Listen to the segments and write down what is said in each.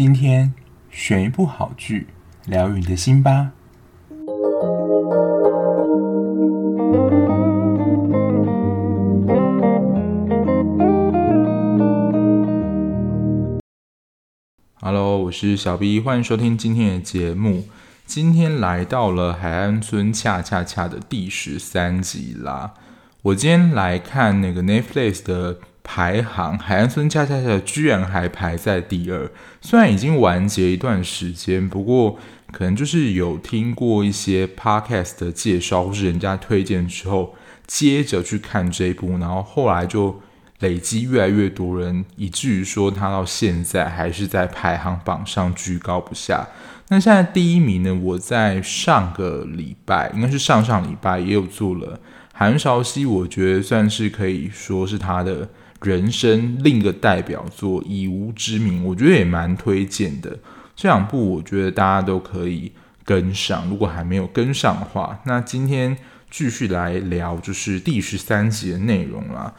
今天选一部好剧，疗愈你的心吧。Hello，我是小 B，欢迎收听今天的节目。今天来到了《海岸村恰恰恰》的第十三集啦。我今天来看那个 Netflix 的排行，《海岸村恰恰恰》居然还排在第二。虽然已经完结一段时间，不过可能就是有听过一些 Podcast 的介绍，或是人家推荐之后，接着去看这一部，然后后来就累积越来越多人，以至于说他到现在还是在排行榜上居高不下。那现在第一名呢？我在上个礼拜，应该是上上礼拜也有做了。韩韶熙，我觉得算是可以说是他的人生另一个代表作《以吾之名》，我觉得也蛮推荐的。这两部我觉得大家都可以跟上，如果还没有跟上的话，那今天继续来聊就是第十三集的内容啦。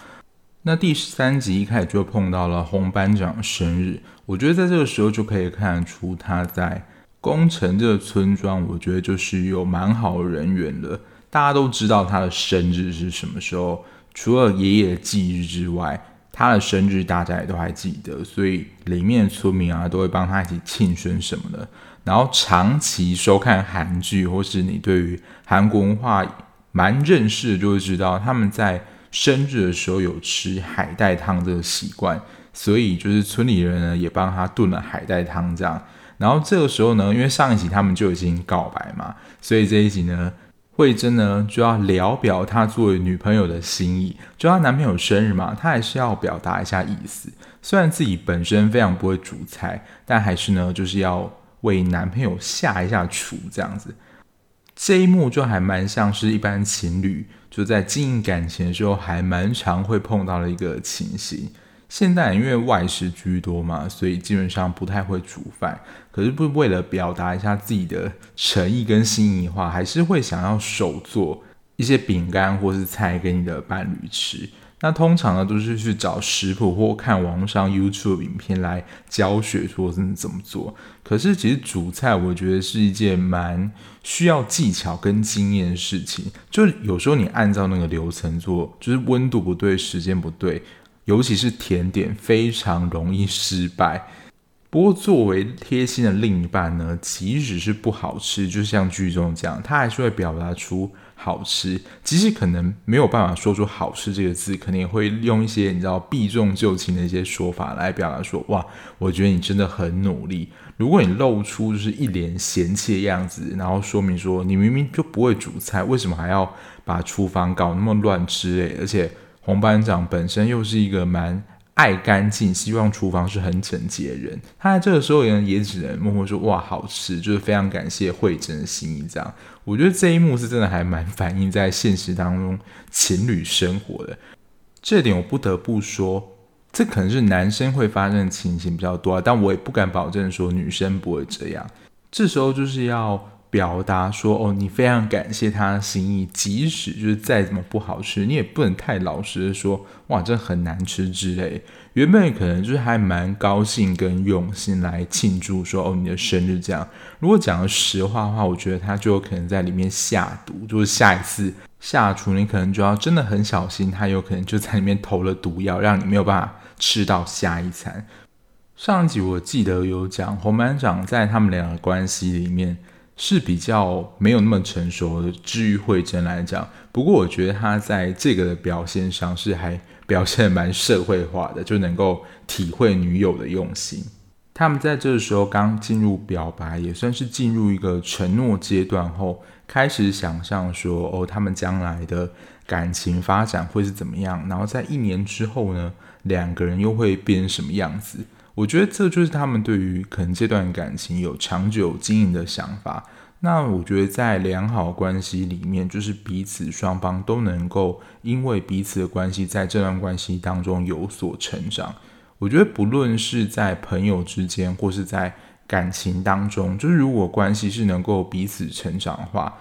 那第十三集一开始就碰到了洪班长生日，我觉得在这个时候就可以看出他在宫城这个村庄，我觉得就是有蛮好的人缘的。大家都知道他的生日是什么时候，除了爷爷的忌日之外，他的生日大家也都还记得，所以里面的村民啊都会帮他一起庆生什么的。然后长期收看韩剧，或是你对于韩国文化蛮认识的，就会知道他们在生日的时候有吃海带汤这个习惯，所以就是村里人呢也帮他炖了海带汤这样。然后这个时候呢，因为上一集他们就已经告白嘛，所以这一集呢。慧珍呢就要聊表她作为女朋友的心意，就她男朋友生日嘛，她还是要表达一下意思。虽然自己本身非常不会煮菜，但还是呢就是要为男朋友下一下厨这样子。这一幕就还蛮像是一般情侣就在经营感情的时候还蛮常会碰到的一个情形。现在因为外食居多嘛，所以基本上不太会煮饭。可是不为了表达一下自己的诚意跟心意的话，还是会想要手做一些饼干或是菜给你的伴侣吃。那通常呢，都是去找食谱或看网上 YouTube 影片来教学说怎么怎么做。可是其实煮菜，我觉得是一件蛮需要技巧跟经验的事情。就是有时候你按照那个流程做，就是温度不对，时间不对。尤其是甜点非常容易失败。不过作为贴心的另一半呢，即使是不好吃，就像剧中这样，他还是会表达出好吃。即使可能没有办法说出好吃这个字，肯定会用一些你知道避重就轻的一些说法来表达说，哇，我觉得你真的很努力。如果你露出就是一脸嫌弃的样子，然后说明说你明明就不会煮菜，为什么还要把厨房搞那么乱之类，而且。洪班长本身又是一个蛮爱干净、希望厨房是很整洁的人，他在这个时候也，也只能默默说：“哇，好吃！”就是非常感谢慧珍的心意。这样，我觉得这一幕是真的还蛮反映在现实当中情侣生活的。这点我不得不说，这可能是男生会发生的情形比较多，但我也不敢保证说女生不会这样。这时候就是要。表达说哦，你非常感谢他的心意，即使就是再怎么不好吃，你也不能太老实的说哇，这很难吃之类。原本可能就是还蛮高兴跟用心来庆祝说哦，你的生日这样。如果讲了实话的话，我觉得他就有可能在里面下毒，就是下一次下厨你可能就要真的很小心，他有可能就在里面投了毒药，让你没有办法吃到下一餐。上一集我记得有讲洪班长在他们俩的关系里面。是比较没有那么成熟的，至于慧珍来讲，不过我觉得他在这个的表现上是还表现蛮社会化的，就能够体会女友的用心。他们在这个时候刚进入表白，也算是进入一个承诺阶段后，开始想象说，哦，他们将来的感情发展会是怎么样，然后在一年之后呢，两个人又会变成什么样子。我觉得这就是他们对于可能这段感情有长久经营的想法。那我觉得在良好关系里面，就是彼此双方都能够因为彼此的关系，在这段关系当中有所成长。我觉得不论是在朋友之间，或是在感情当中，就是如果关系是能够彼此成长的话，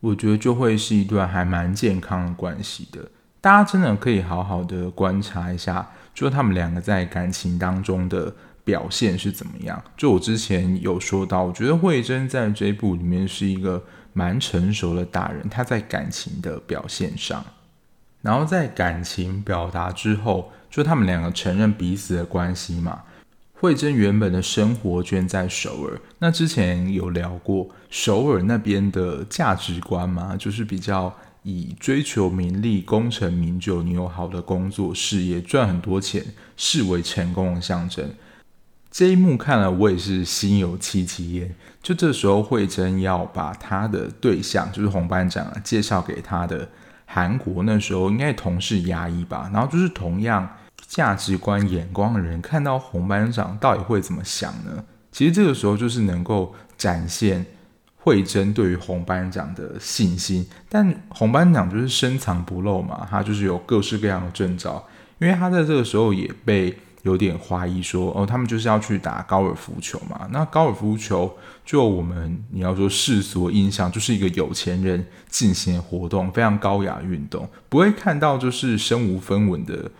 我觉得就会是一段还蛮健康的关系的。大家真的可以好好的观察一下。就他们两个在感情当中的表现是怎么样？就我之前有说到，我觉得慧珍在这部里面是一个蛮成熟的大人，她在感情的表现上，然后在感情表达之后，就他们两个承认彼此的关系嘛。慧珍原本的生活圈在首尔，那之前有聊过首尔那边的价值观嘛，就是比较以追求名利、功成名就，你有好的工作、事业、赚很多钱视为成功的象征。这一幕看了我也是心有戚戚焉。就这时候，慧珍要把她的对象，就是红班长啊，介绍给她的韩国那时候应该同事牙医吧，然后就是同样。价值观眼光的人看到红班长到底会怎么想呢？其实这个时候就是能够展现慧贞对于红班长的信心，但红班长就是深藏不露嘛，他就是有各式各样的征兆，因为他在这个时候也被有点怀疑说，哦，他们就是要去打高尔夫球嘛。那高尔夫球就我们你要说世俗印象，就是一个有钱人进行活动，非常高雅运动，不会看到就是身无分文的。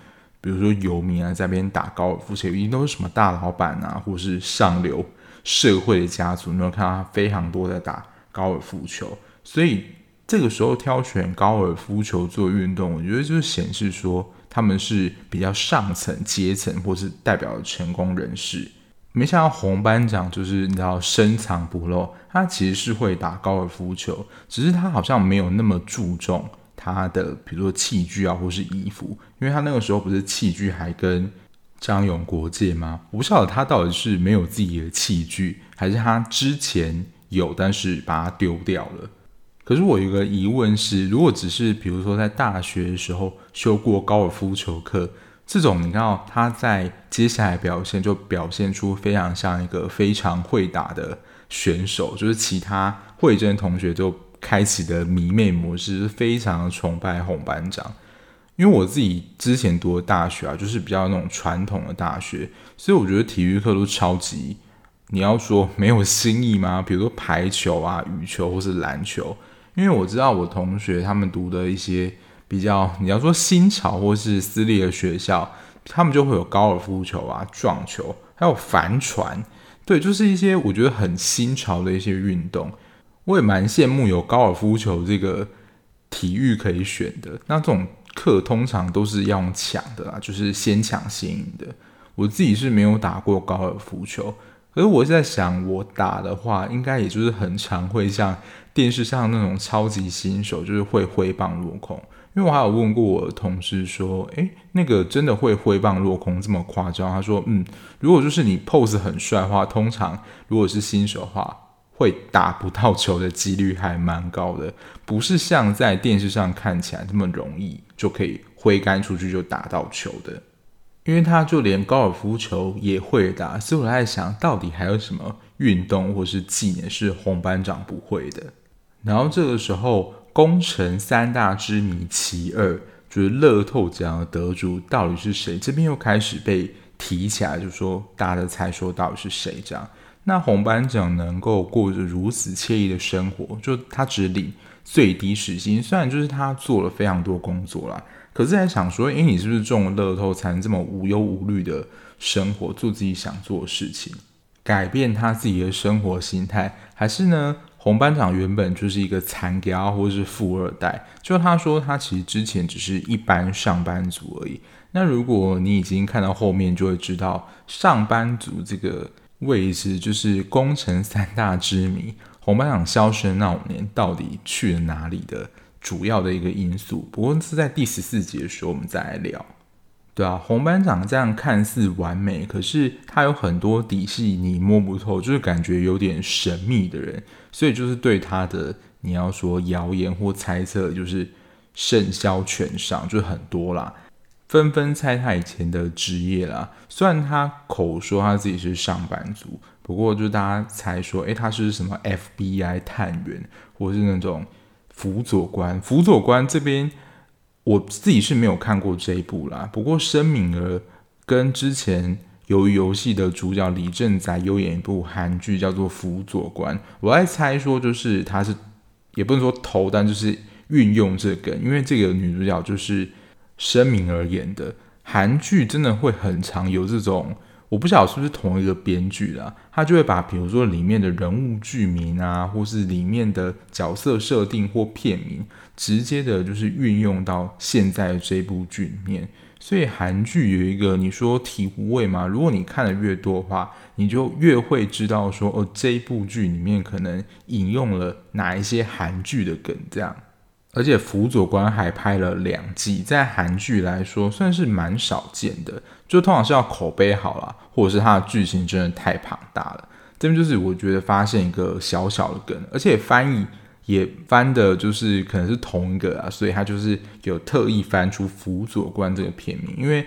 比如说游民啊，在那边打高尔夫球，一定都是什么大老板啊，或是上流社会的家族，你会看到他非常多在打高尔夫球。所以这个时候挑选高尔夫球做运动，我觉得就是显示说他们是比较上层阶层，或是代表成功人士。没想到红班长就是你知道深藏不露，他其实是会打高尔夫球，只是他好像没有那么注重。他的比如说器具啊，或是衣服，因为他那个时候不是器具还跟张勇国借吗？我不晓得他到底是没有自己的器具，还是他之前有，但是把它丢掉了。可是我有个疑问是，如果只是比如说在大学的时候修过高尔夫球课，这种你看他在接下来表现就表现出非常像一个非常会打的选手，就是其他慧贞同学就。开启的迷妹模式，非常崇拜红班长。因为我自己之前读的大学啊，就是比较那种传统的大学，所以我觉得体育课都超级。你要说没有新意吗？比如说排球啊、羽球或是篮球。因为我知道我同学他们读的一些比较，你要说新潮或是私立的学校，他们就会有高尔夫球啊、撞球，还有帆船。对，就是一些我觉得很新潮的一些运动。我也蛮羡慕有高尔夫球这个体育可以选的。那这种课通常都是要用抢的啦，就是先抢先赢的。我自己是没有打过高尔夫球，可是我在想，我打的话，应该也就是很常会像电视上那种超级新手，就是会挥棒落空。因为我还有问过我的同事说，诶，那个真的会挥棒落空这么夸张？他说，嗯，如果就是你 pose 很帅的话，通常如果是新手的话。会打不到球的几率还蛮高的，不是像在电视上看起来这么容易就可以挥杆出去就打到球的。因为他就连高尔夫球也会打，所以我在想到底还有什么运动或是技能是红班长不会的。然后这个时候，功臣三大之谜其二就是乐透奖的得主到底是谁？这边又开始被提起来，就说大家的猜说到底是谁这样。那红班长能够过着如此惬意的生活，就他只领最低时薪，虽然就是他做了非常多工作啦，可是在想说，诶，你是不是中了乐透才能这么无忧无虑的生活，做自己想做的事情，改变他自己的生活心态，还是呢？红班长原本就是一个残家或是富二代，就他说他其实之前只是一般上班族而已。那如果你已经看到后面，就会知道上班族这个。位置就是工程三大之谜，红班长消失那五年到底去了哪里的主要的一个因素。不过是在第十四集的时候我们再来聊。对啊，红班长这样看似完美，可是他有很多底细你摸不透，就是感觉有点神秘的人，所以就是对他的你要说谣言或猜测，就是甚嚣尘上，就是很多啦。纷纷猜他以前的职业啦，虽然他口说他自己是上班族，不过就大家猜说，诶，他是什么 FBI 探员，或是那种辅佐官。辅佐官这边我自己是没有看过这一部啦，不过申敏儿跟之前由于游戏的主角李正宰有演一部韩剧叫做《辅佐官》，我在猜说就是他是也不能说偷，但就是运用这个，因为这个女主角就是。声明而言的韩剧真的会很常有这种，我不晓得是不是同一个编剧啦，他就会把比如说里面的人物剧名啊，或是里面的角色设定或片名，直接的就是运用到现在这部剧里面。所以韩剧有一个你说醍醐味嘛，如果你看的越多的话，你就越会知道说哦，这一部剧里面可能引用了哪一些韩剧的梗这样。而且辅佐官还拍了两季，在韩剧来说算是蛮少见的，就通常是要口碑好啦，或者是它的剧情真的太庞大了。这边就是我觉得发现一个小小的梗，而且翻译也翻的就是可能是同一个啊，所以他就是有特意翻出辅佐官这个片名，因为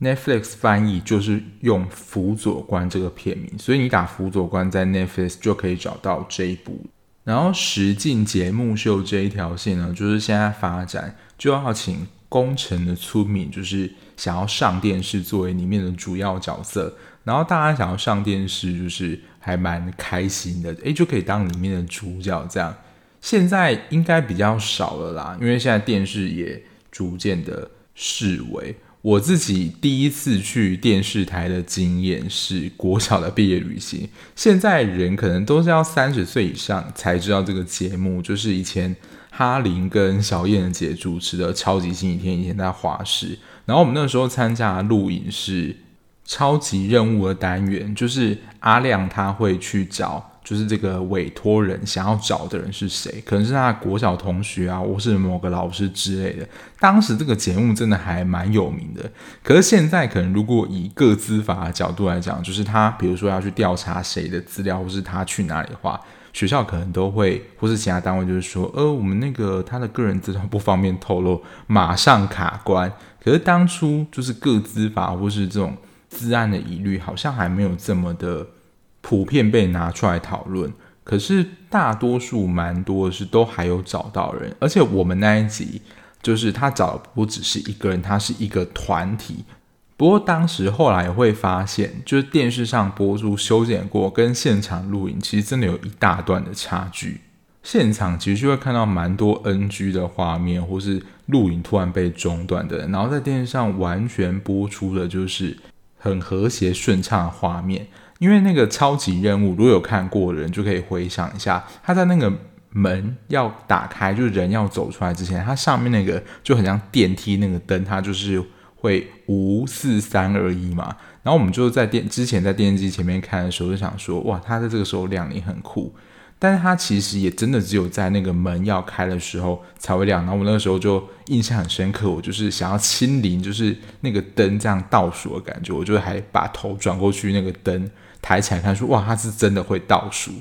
Netflix 翻译就是用辅佐官这个片名，所以你打辅佐官在 Netflix 就可以找到这一部。然后实境节目秀这一条线呢，就是现在发展就要请工城的村民，就是想要上电视作为里面的主要角色。然后大家想要上电视，就是还蛮开心的，诶，就可以当里面的主角这样。现在应该比较少了啦，因为现在电视也逐渐的式微。我自己第一次去电视台的经验是国小的毕业旅行。现在人可能都是要三十岁以上才知道这个节目，就是以前哈林跟小燕姐主持的《超级星期天》，以前在华视。然后我们那时候参加录影是超级任务的单元，就是阿亮他会去找。就是这个委托人想要找的人是谁？可能是他国小同学啊，或是某个老师之类的。当时这个节目真的还蛮有名的。可是现在可能如果以个资法的角度来讲，就是他比如说要去调查谁的资料，或是他去哪里的话，学校可能都会，或是其他单位就是说，呃，我们那个他的个人资料不方便透露，马上卡关。可是当初就是个资法或是这种资安的疑虑，好像还没有这么的。普遍被拿出来讨论，可是大多数蛮多的是都还有找到人，而且我们那一集就是他找不只是一个人，他是一个团体。不过当时后来会发现，就是电视上播出修剪过跟现场录影，其实真的有一大段的差距。现场其实就会看到蛮多 NG 的画面，或是录影突然被中断的，然后在电视上完全播出的就是很和谐顺畅的画面。因为那个超级任务，如果有看过的人就可以回想一下，他在那个门要打开，就是人要走出来之前，它上面那个就很像电梯那个灯，它就是会五四三二一嘛。然后我们就在电之前在电视机前面看的时候，就想说，哇，它在这个时候亮，你很酷。但是它其实也真的只有在那个门要开的时候才会亮。然后我那个时候就印象很深刻，我就是想要亲临，就是那个灯这样倒数的感觉，我就还把头转过去，那个灯抬起来看，说哇，它是真的会倒数。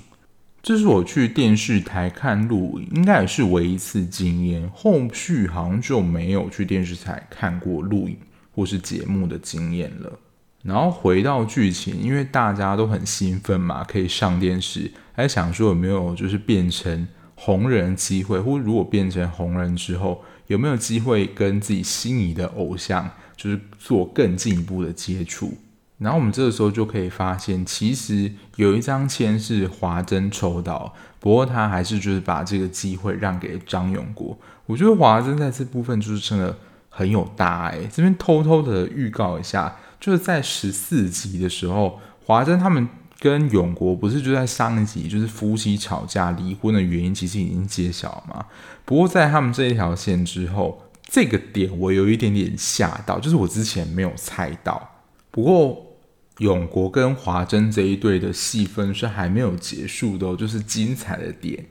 这是我去电视台看录影，应该也是唯一一次经验。后续好像就没有去电视台看过录影或是节目的经验了。然后回到剧情，因为大家都很兴奋嘛，可以上电视。还想说有没有就是变成红人机会，或如果变成红人之后，有没有机会跟自己心仪的偶像就是做更进一步的接触？然后我们这个时候就可以发现，其实有一张签是华珍抽到，不过他还是就是把这个机会让给张永国。我觉得华珍在这部分就是真的很有大爱。这边偷偷的预告一下，就是在十四集的时候，华珍他们。跟永国不是就在上一集，就是夫妻吵架离婚的原因，其实已经揭晓了吗。不过在他们这一条线之后，这个点我有一点点吓到，就是我之前没有猜到。不过永国跟华珍这一对的戏份是还没有结束的，就是精彩的点。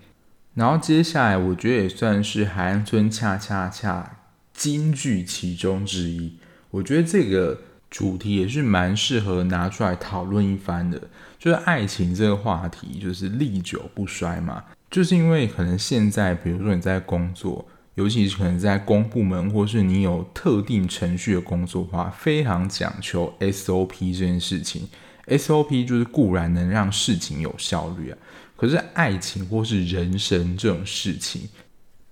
然后接下来我觉得也算是海岸村恰恰恰金句其中之一。我觉得这个主题也是蛮适合拿出来讨论一番的。就是爱情这个话题，就是历久不衰嘛。就是因为可能现在，比如说你在工作，尤其是可能在公部门，或是你有特定程序的工作的话，非常讲求 SOP 这件事情。SOP 就是固然能让事情有效率啊，可是爱情或是人生这种事情，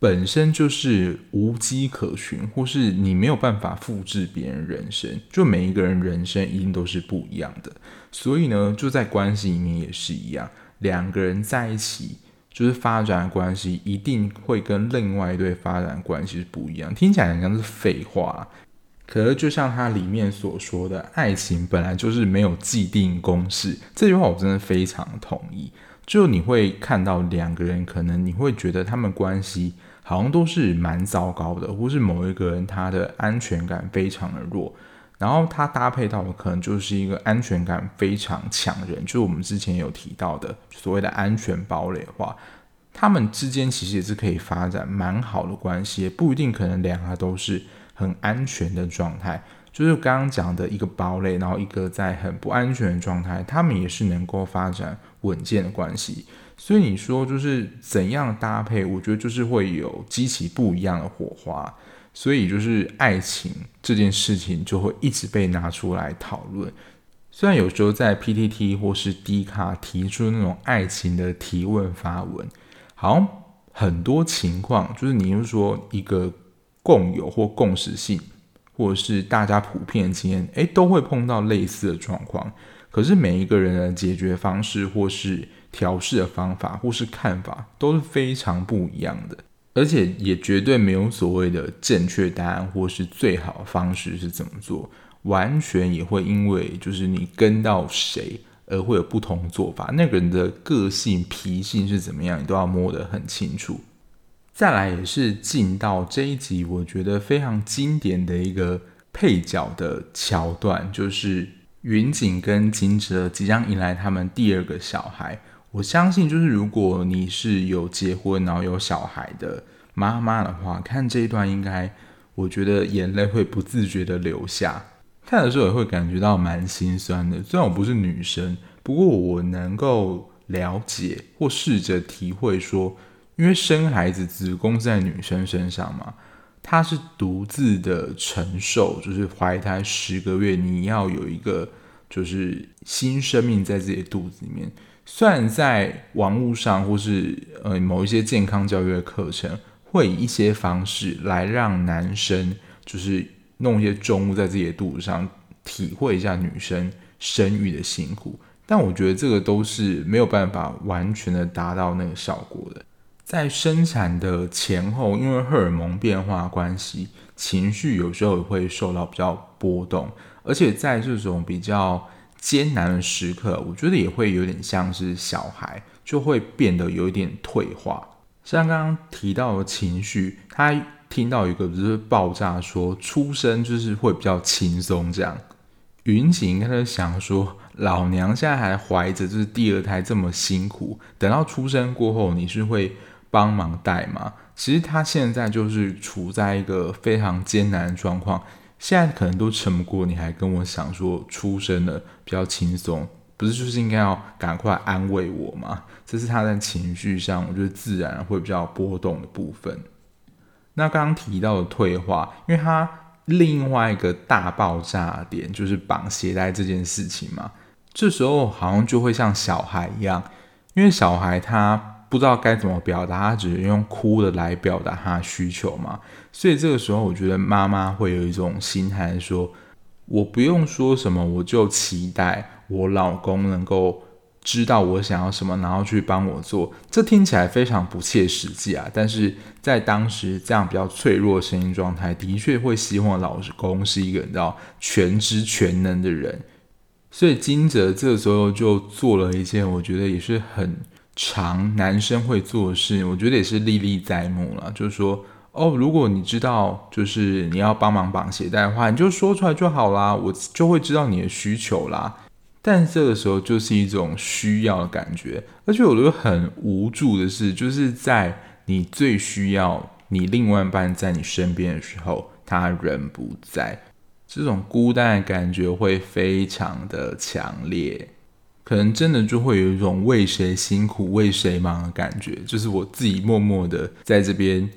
本身就是无迹可循，或是你没有办法复制别人人生，就每一个人人生一定都是不一样的。所以呢，就在关系里面也是一样，两个人在一起就是发展的关系，一定会跟另外一对发展关系是不一样。听起来好像是废话，可是就像它里面所说的，爱情本来就是没有既定公式。这句话我真的非常同意。就你会看到两个人，可能你会觉得他们关系好像都是蛮糟糕的，或是某一个人他的安全感非常的弱。然后他搭配到的可能就是一个安全感非常强人，就是我们之前有提到的所谓的安全堡垒的话，他们之间其实也是可以发展蛮好的关系，也不一定可能两个都是很安全的状态。就是刚刚讲的一个堡垒，然后一个在很不安全的状态，他们也是能够发展稳健的关系。所以你说就是怎样搭配，我觉得就是会有激起不一样的火花。所以，就是爱情这件事情就会一直被拿出来讨论。虽然有时候在 PTT 或是 D 卡提出那种爱情的提问发文，好很多情况就是你又说一个共有或共识性，或者是大家普遍经验，诶，都会碰到类似的状况。可是每一个人的解决方式，或是调试的方法，或是看法，都是非常不一样的。而且也绝对没有所谓的正确答案，或是最好的方式是怎么做，完全也会因为就是你跟到谁而会有不同做法。那个人的个性、脾性是怎么样，你都要摸得很清楚。再来也是进到这一集，我觉得非常经典的一个配角的桥段，就是云锦跟金哲即将迎来他们第二个小孩。我相信，就是如果你是有结婚然后有小孩的妈妈的话，看这一段应该，我觉得眼泪会不自觉的流下。看的时候也会感觉到蛮心酸的。虽然我不是女生，不过我能够了解或试着体会说，因为生孩子子宫在女生身上嘛，她是独自的承受，就是怀胎十个月，你要有一个就是新生命在自己的肚子里面。虽然在网络上或是呃某一些健康教育的课程，会以一些方式来让男生就是弄一些重物在自己的肚子上，体会一下女生生育的辛苦，但我觉得这个都是没有办法完全的达到那个效果的。在生产的前后，因为荷尔蒙变化关系，情绪有时候也会受到比较波动，而且在这种比较。艰难的时刻，我觉得也会有点像是小孩，就会变得有一点退化。像刚刚提到的情绪，他听到一个就是爆炸说出生就是会比较轻松这样。云锦应该在想说，老娘现在还怀着就是第二胎这么辛苦，等到出生过后你是会帮忙带吗？其实他现在就是处在一个非常艰难的状况。现在可能都撑不过，你还跟我想说出生了比较轻松，不是就是应该要赶快安慰我吗？这是他在情绪上，我觉得自然会比较波动的部分。那刚刚提到的退化，因为他另外一个大爆炸点就是绑鞋带这件事情嘛，这时候好像就会像小孩一样，因为小孩他。不知道该怎么表达，他只是用哭的来表达他的需求嘛。所以这个时候，我觉得妈妈会有一种心态，说我不用说什么，我就期待我老公能够知道我想要什么，然后去帮我做。这听起来非常不切实际啊，但是在当时这样比较脆弱的声音状态，的确会希望老公是一个你知道全知全能的人。所以金哲这个时候就做了一件，我觉得也是很。常男生会做的事，我觉得也是历历在目了。就是说，哦，如果你知道，就是你要帮忙绑鞋带的话，你就说出来就好啦，我就会知道你的需求啦。但这个时候就是一种需要的感觉，而且我觉得很无助的是，就是在你最需要你另外一半在你身边的时候，他人不在，这种孤单的感觉会非常的强烈。可能真的就会有一种为谁辛苦为谁忙的感觉，就是我自己默默的在这边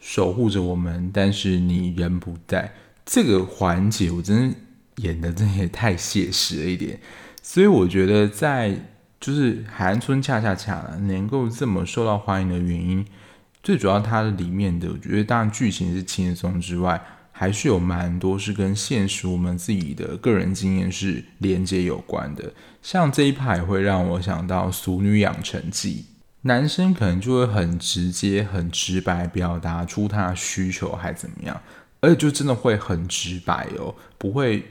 守护着我们，但是你人不在，这个环节我真的演的真的也太写实了一点，所以我觉得在就是韩村恰恰恰能够这么受到欢迎的原因，最主要它的里面的，我觉得当然剧情是轻松之外。还是有蛮多是跟现实我们自己的个人经验是连接有关的，像这一排会让我想到《俗女养成记》，男生可能就会很直接、很直白表达出他的需求还怎么样，而且就真的会很直白哦，不会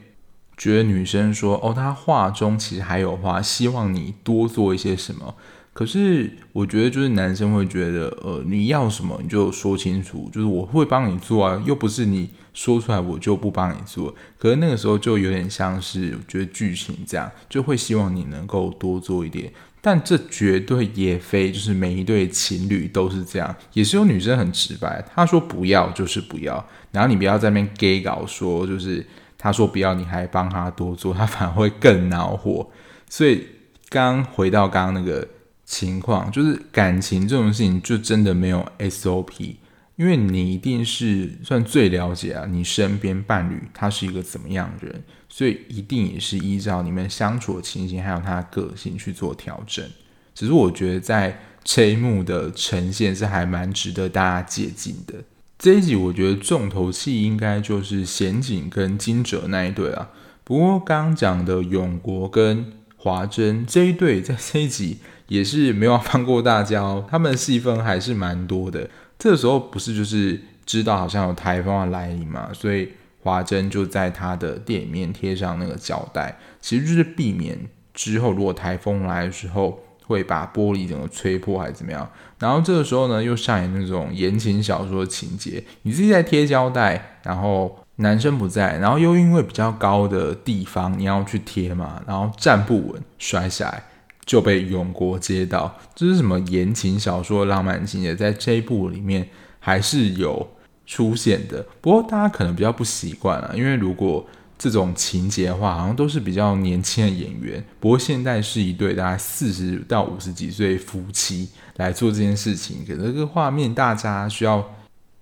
觉得女生说哦，她话中其实还有话，希望你多做一些什么。可是我觉得就是男生会觉得，呃，你要什么你就说清楚，就是我会帮你做啊，又不是你说出来我就不帮你做。可是那个时候就有点像是我觉得剧情这样，就会希望你能够多做一点。但这绝对也非就是每一对情侣都是这样，也是有女生很直白，她说不要就是不要，然后你不要在那边 gay 搞说，就是她说不要你还帮她多做，她反而会更恼火。所以刚回到刚刚那个。情况就是感情这种事情就真的没有 SOP，因为你一定是算最了解啊，你身边伴侣他是一个怎么样的人，所以一定也是依照你们相处的情形还有他的个性去做调整。只是我觉得在这一幕的呈现是还蛮值得大家借鉴的。这一集我觉得重头戏应该就是贤景跟金哲那一对啊，不过刚刚讲的永国跟华珍这一对在这一集。也是没有放过大家哦，他们的戏份还是蛮多的。这个时候不是就是知道好像有台风要来临嘛，所以华珍就在他的店里面贴上那个胶带，其实就是避免之后如果台风来的时候会把玻璃整个吹破还是怎么样。然后这个时候呢，又上演那种言情小说情节，你自己在贴胶带，然后男生不在，然后又因为比较高的地方你要去贴嘛，然后站不稳摔下来。就被永国接到，这是什么言情小说浪漫情节，在这一部里面还是有出现的。不过大家可能比较不习惯啊，因为如果这种情节的话，好像都是比较年轻的演员。不过现在是一对大概四十到五十几岁夫妻来做这件事情，可能这个画面大家需要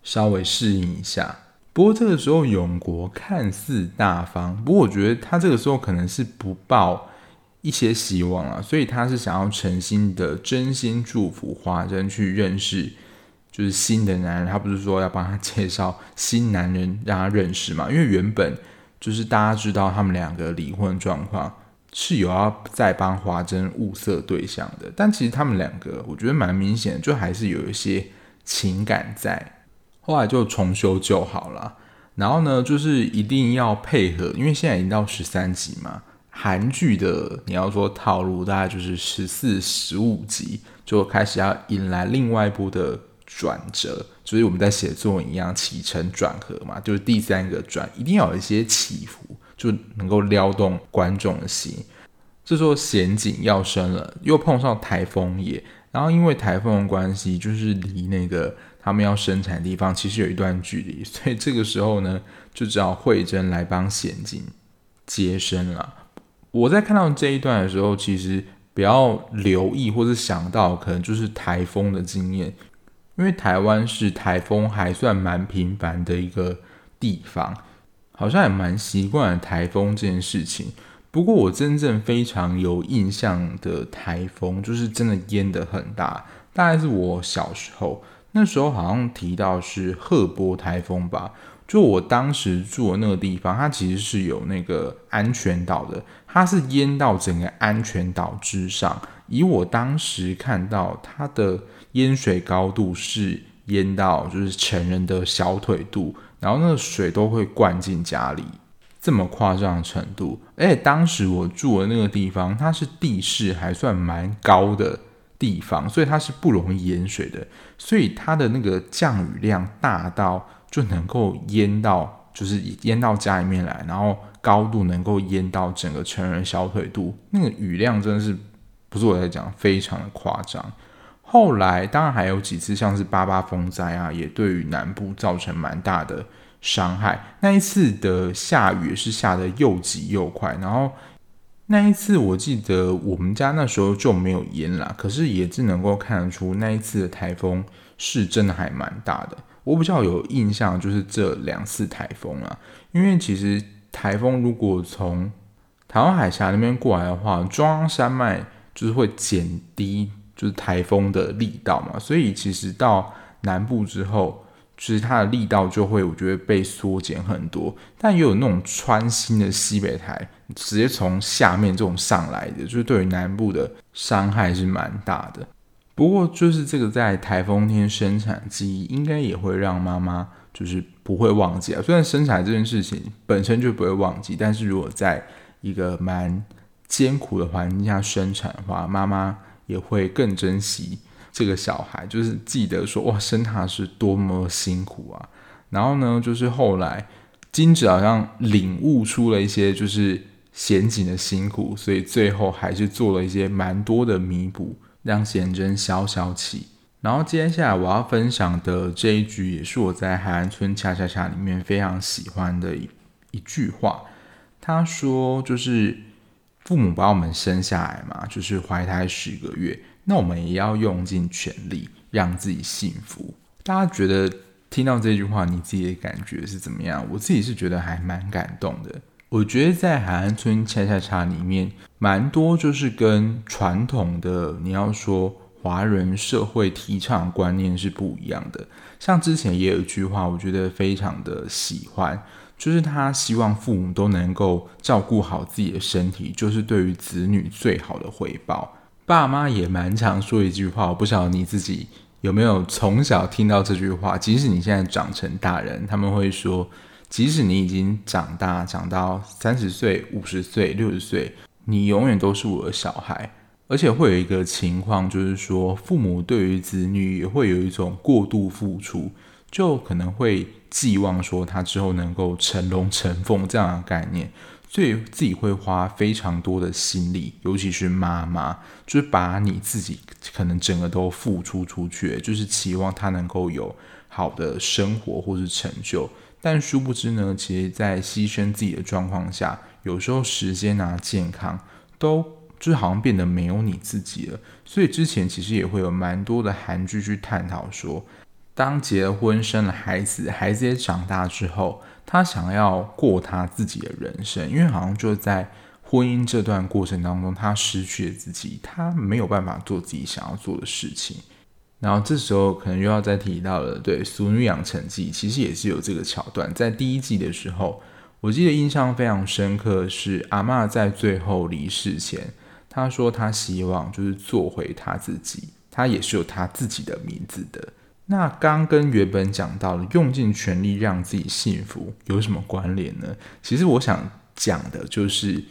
稍微适应一下。不过这个时候永国看似大方，不过我觉得他这个时候可能是不抱。一些希望啊，所以他是想要诚心的、真心祝福华珍去认识，就是新的男人。他不是说要帮他介绍新男人让他认识嘛？因为原本就是大家知道他们两个离婚状况是有要再帮华珍物色对象的，但其实他们两个我觉得蛮明显的，就还是有一些情感在。后来就重修就好了，然后呢，就是一定要配合，因为现在已经到十三集嘛。韩剧的你要说套路，大概就是十四、十五集就开始要引来另外一部的转折，就是我们在写作文一样起承转合嘛，就是第三个转，一定要有一些起伏，就能够撩动观众的心。这时候贤景要生了，又碰上台风也，然后因为台风的关系，就是离那个他们要生产的地方其实有一段距离，所以这个时候呢，就只好慧珍来帮贤景接生了。我在看到这一段的时候，其实比较留意或者想到，可能就是台风的经验，因为台湾是台风还算蛮频繁的一个地方，好像也蛮习惯台风这件事情。不过我真正非常有印象的台风，就是真的淹得很大，大概是我小时候，那时候好像提到是贺波台风吧。就我当时住的那个地方，它其实是有那个安全岛的，它是淹到整个安全岛之上。以我当时看到它的淹水高度是淹到就是成人的小腿肚，然后那个水都会灌进家里，这么夸张的程度。而且当时我住的那个地方，它是地势还算蛮高的地方，所以它是不容易淹水的，所以它的那个降雨量大到。就能够淹到，就是淹到家里面来，然后高度能够淹到整个成人小腿肚，那个雨量真的是不是我在讲，非常的夸张。后来当然还有几次，像是八八风灾啊，也对于南部造成蛮大的伤害。那一次的下雨是下得又急又快，然后那一次我记得我们家那时候就没有淹啦，可是也只能够看得出那一次的台风是真的还蛮大的。我比较有印象就是这两次台风啊，因为其实台风如果从台湾海峡那边过来的话，中央山脉就是会减低就是台风的力道嘛，所以其实到南部之后，其实它的力道就会我觉得被缩减很多。但也有那种穿心的西北台，直接从下面这种上来的，就是对于南部的伤害是蛮大的。不过，就是这个在台风天生产机，应该也会让妈妈就是不会忘记啊。虽然生产这件事情本身就不会忘记，但是如果在一个蛮艰苦的环境下生产的话，妈妈也会更珍惜这个小孩，就是记得说哇，生他是多么辛苦啊。然后呢，就是后来金子好像领悟出了一些就是贤景的辛苦，所以最后还是做了一些蛮多的弥补，让贤真消消气。然后接下来我要分享的这一句，也是我在海岸村恰恰恰里面非常喜欢的一一句话。他说：“就是父母把我们生下来嘛，就是怀胎十个月，那我们也要用尽全力让自己幸福。”大家觉得听到这句话，你自己的感觉是怎么样？我自己是觉得还蛮感动的。我觉得在海岸村恰恰恰里面，蛮多就是跟传统的你要说。华人社会提倡观念是不一样的。像之前也有一句话，我觉得非常的喜欢，就是他希望父母都能够照顾好自己的身体，就是对于子女最好的回报。爸妈也蛮常说一句话，我不晓得你自己有没有从小听到这句话。即使你现在长成大人，他们会说，即使你已经长大，长到三十岁、五十岁、六十岁，你永远都是我的小孩。而且会有一个情况，就是说，父母对于子女也会有一种过度付出，就可能会寄望说他之后能够成龙成凤这样的概念，所以自己会花非常多的心力，尤其是妈妈，就是把你自己可能整个都付出出去，就是期望他能够有好的生活或是成就，但殊不知呢，其实在牺牲自己的状况下，有时候时间啊、健康都。就是好像变得没有你自己了，所以之前其实也会有蛮多的韩剧去探讨说，当结了婚、生了孩子，孩子也长大之后，他想要过他自己的人生，因为好像就在婚姻这段过程当中，他失去了自己，他没有办法做自己想要做的事情。然后这时候可能又要再提到了，对《俗女养成记》，其实也是有这个桥段，在第一季的时候，我记得印象非常深刻是阿嬷在最后离世前。她说：“她希望就是做回她自己，她也是有她自己的名字的。那刚跟原本讲到的用尽全力让自己幸福有什么关联呢？其实我想讲的就是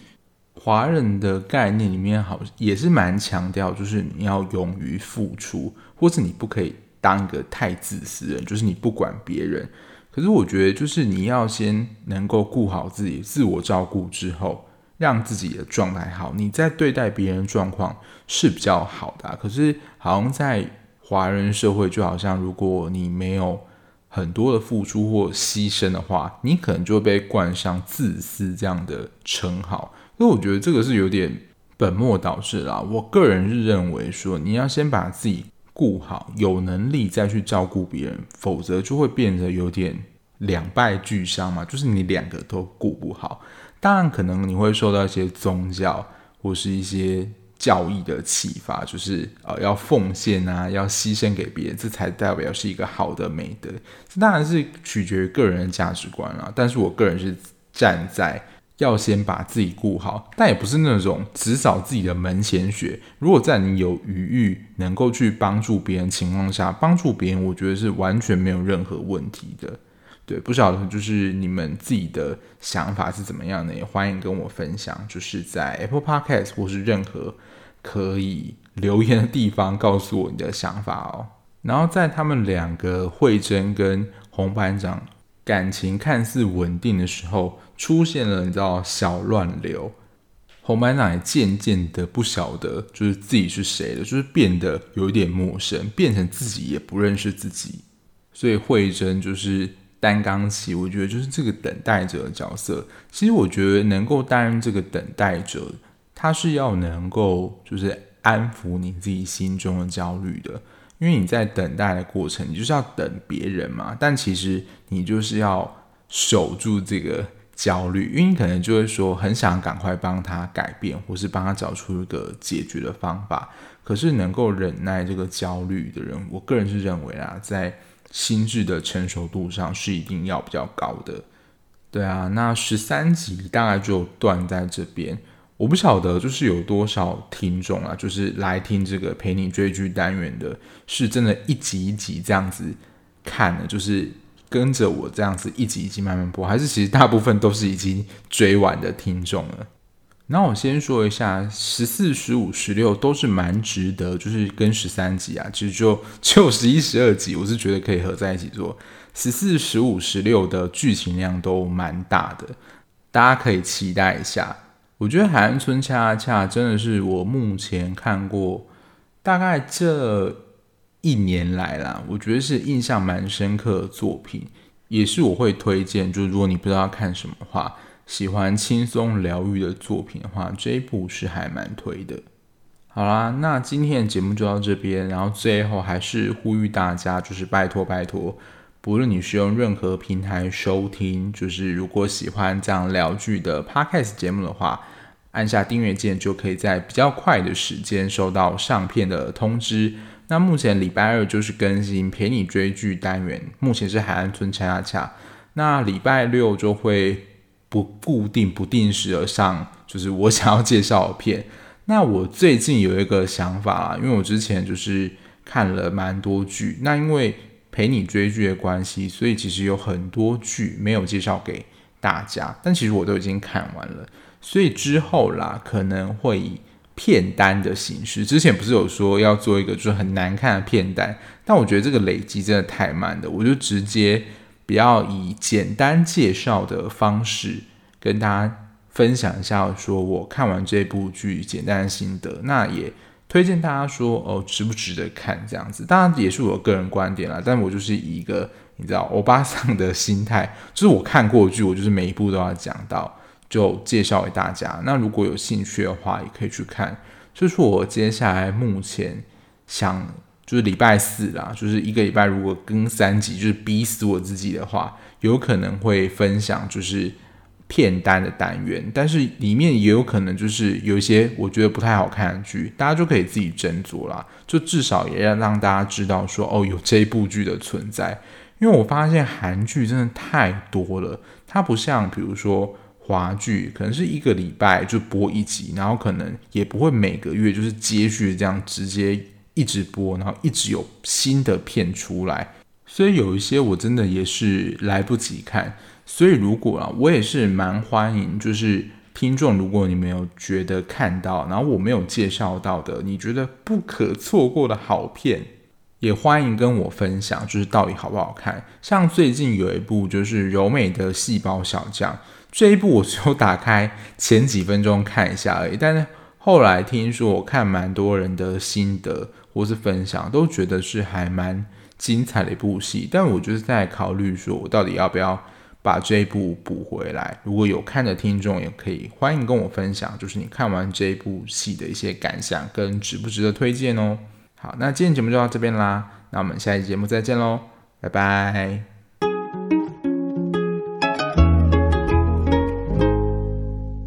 华人的概念里面，好也是蛮强调，就是你要勇于付出，或是你不可以当一个太自私的人，就是你不管别人。可是我觉得，就是你要先能够顾好自己，自我照顾之后。”让自己的状态好，你在对待别人状况是比较好的。可是，好像在华人社会，就好像如果你没有很多的付出或牺牲的话，你可能就会被冠上自私这样的称号。所以，我觉得这个是有点本末倒置啦。我个人是认为说，你要先把自己顾好，有能力再去照顾别人，否则就会变得有点两败俱伤嘛。就是你两个都顾不好。当然，可能你会受到一些宗教或是一些教义的启发，就是呃要奉献啊，要牺牲给别人，这才代表是一个好的美德。这当然是取决于个人的价值观啊。但是我个人是站在要先把自己顾好，但也不是那种只扫自己的门前雪。如果在你有余裕能够去帮助别人情况下，帮助别人，我觉得是完全没有任何问题的。对，不晓得就是你们自己的想法是怎么样的，也欢迎跟我分享，就是在 Apple Podcast 或是任何可以留言的地方告诉我你的想法哦。然后在他们两个慧珍跟洪班长感情看似稳定的时候，出现了你知道小乱流，洪班长也渐渐的不晓得就是自己是谁了，就是变得有点陌生，变成自己也不认识自己，所以慧珍就是。担纲起，我觉得就是这个等待者的角色。其实我觉得能够担任这个等待者，他是要能够就是安抚你自己心中的焦虑的。因为你在等待的过程，你就是要等别人嘛。但其实你就是要守住这个焦虑，因为你可能就会说很想赶快帮他改变，或是帮他找出一个解决的方法。可是能够忍耐这个焦虑的人，我个人是认为啊，在心智的成熟度上是一定要比较高的，对啊，那十三集大概就断在这边。我不晓得就是有多少听众啊，就是来听这个陪你追剧单元的，是真的一集一集这样子看的，就是跟着我这样子一集一集慢慢播，还是其实大部分都是已经追完的听众了？那我先说一下，十四、十五、十六都是蛮值得，就是跟十三集啊，其实就 就十一、十二集，我是觉得可以合在一起做。十四、十五、十六的剧情量都蛮大的，大家可以期待一下。我觉得《海岸村恰恰》真的是我目前看过大概这。一年来啦，我觉得是印象蛮深刻的作品，也是我会推荐。就是如果你不知道看什么话，喜欢轻松疗愈的作品的话，这一部是还蛮推的。好啦，那今天的节目就到这边，然后最后还是呼吁大家，就是拜托拜托，不论你是用任何平台收听，就是如果喜欢这样疗剧的 Podcast 节目的话，按下订阅键就可以在比较快的时间收到上片的通知。那目前礼拜二就是更新陪你追剧单元，目前是海岸村恰恰。那礼拜六就会不固定、不定时的上，就是我想要介绍的片。那我最近有一个想法啦，因为我之前就是看了蛮多剧，那因为陪你追剧的关系，所以其实有很多剧没有介绍给大家，但其实我都已经看完了，所以之后啦可能会以。片单的形式，之前不是有说要做一个就是很难看的片单，但我觉得这个累积真的太慢了，我就直接比较以简单介绍的方式跟大家分享一下，说我看完这部剧简单的心得，那也推荐大家说哦值不值得看这样子，当然也是我个人观点啦，但我就是以一个你知道欧巴桑的心态，就是我看过剧，我就是每一部都要讲到。就介绍给大家。那如果有兴趣的话，也可以去看。就是我接下来目前想，就是礼拜四啦，就是一个礼拜如果更三集，就是逼死我自己的话，有可能会分享就是片单的单元。但是里面也有可能就是有一些我觉得不太好看的剧，大家就可以自己斟酌啦。就至少也要让大家知道说，哦，有这部剧的存在。因为我发现韩剧真的太多了，它不像比如说。华剧可能是一个礼拜就播一集，然后可能也不会每个月就是接续这样直接一直播，然后一直有新的片出来，所以有一些我真的也是来不及看。所以如果啊，我也是蛮欢迎，就是听众，如果你没有觉得看到，然后我没有介绍到的，你觉得不可错过的好片，也欢迎跟我分享，就是到底好不好看。像最近有一部就是柔美的细胞小将。这一部我只有打开前几分钟看一下而已，但是后来听说我看蛮多人的心得或是分享，都觉得是还蛮精彩的一部戏。但我就是在考虑说，我到底要不要把这一部补回来？如果有看的听众也可以欢迎跟我分享，就是你看完这一部戏的一些感想跟值不值得推荐哦。好，那今天节目就到这边啦，那我们下期节目再见喽，拜拜。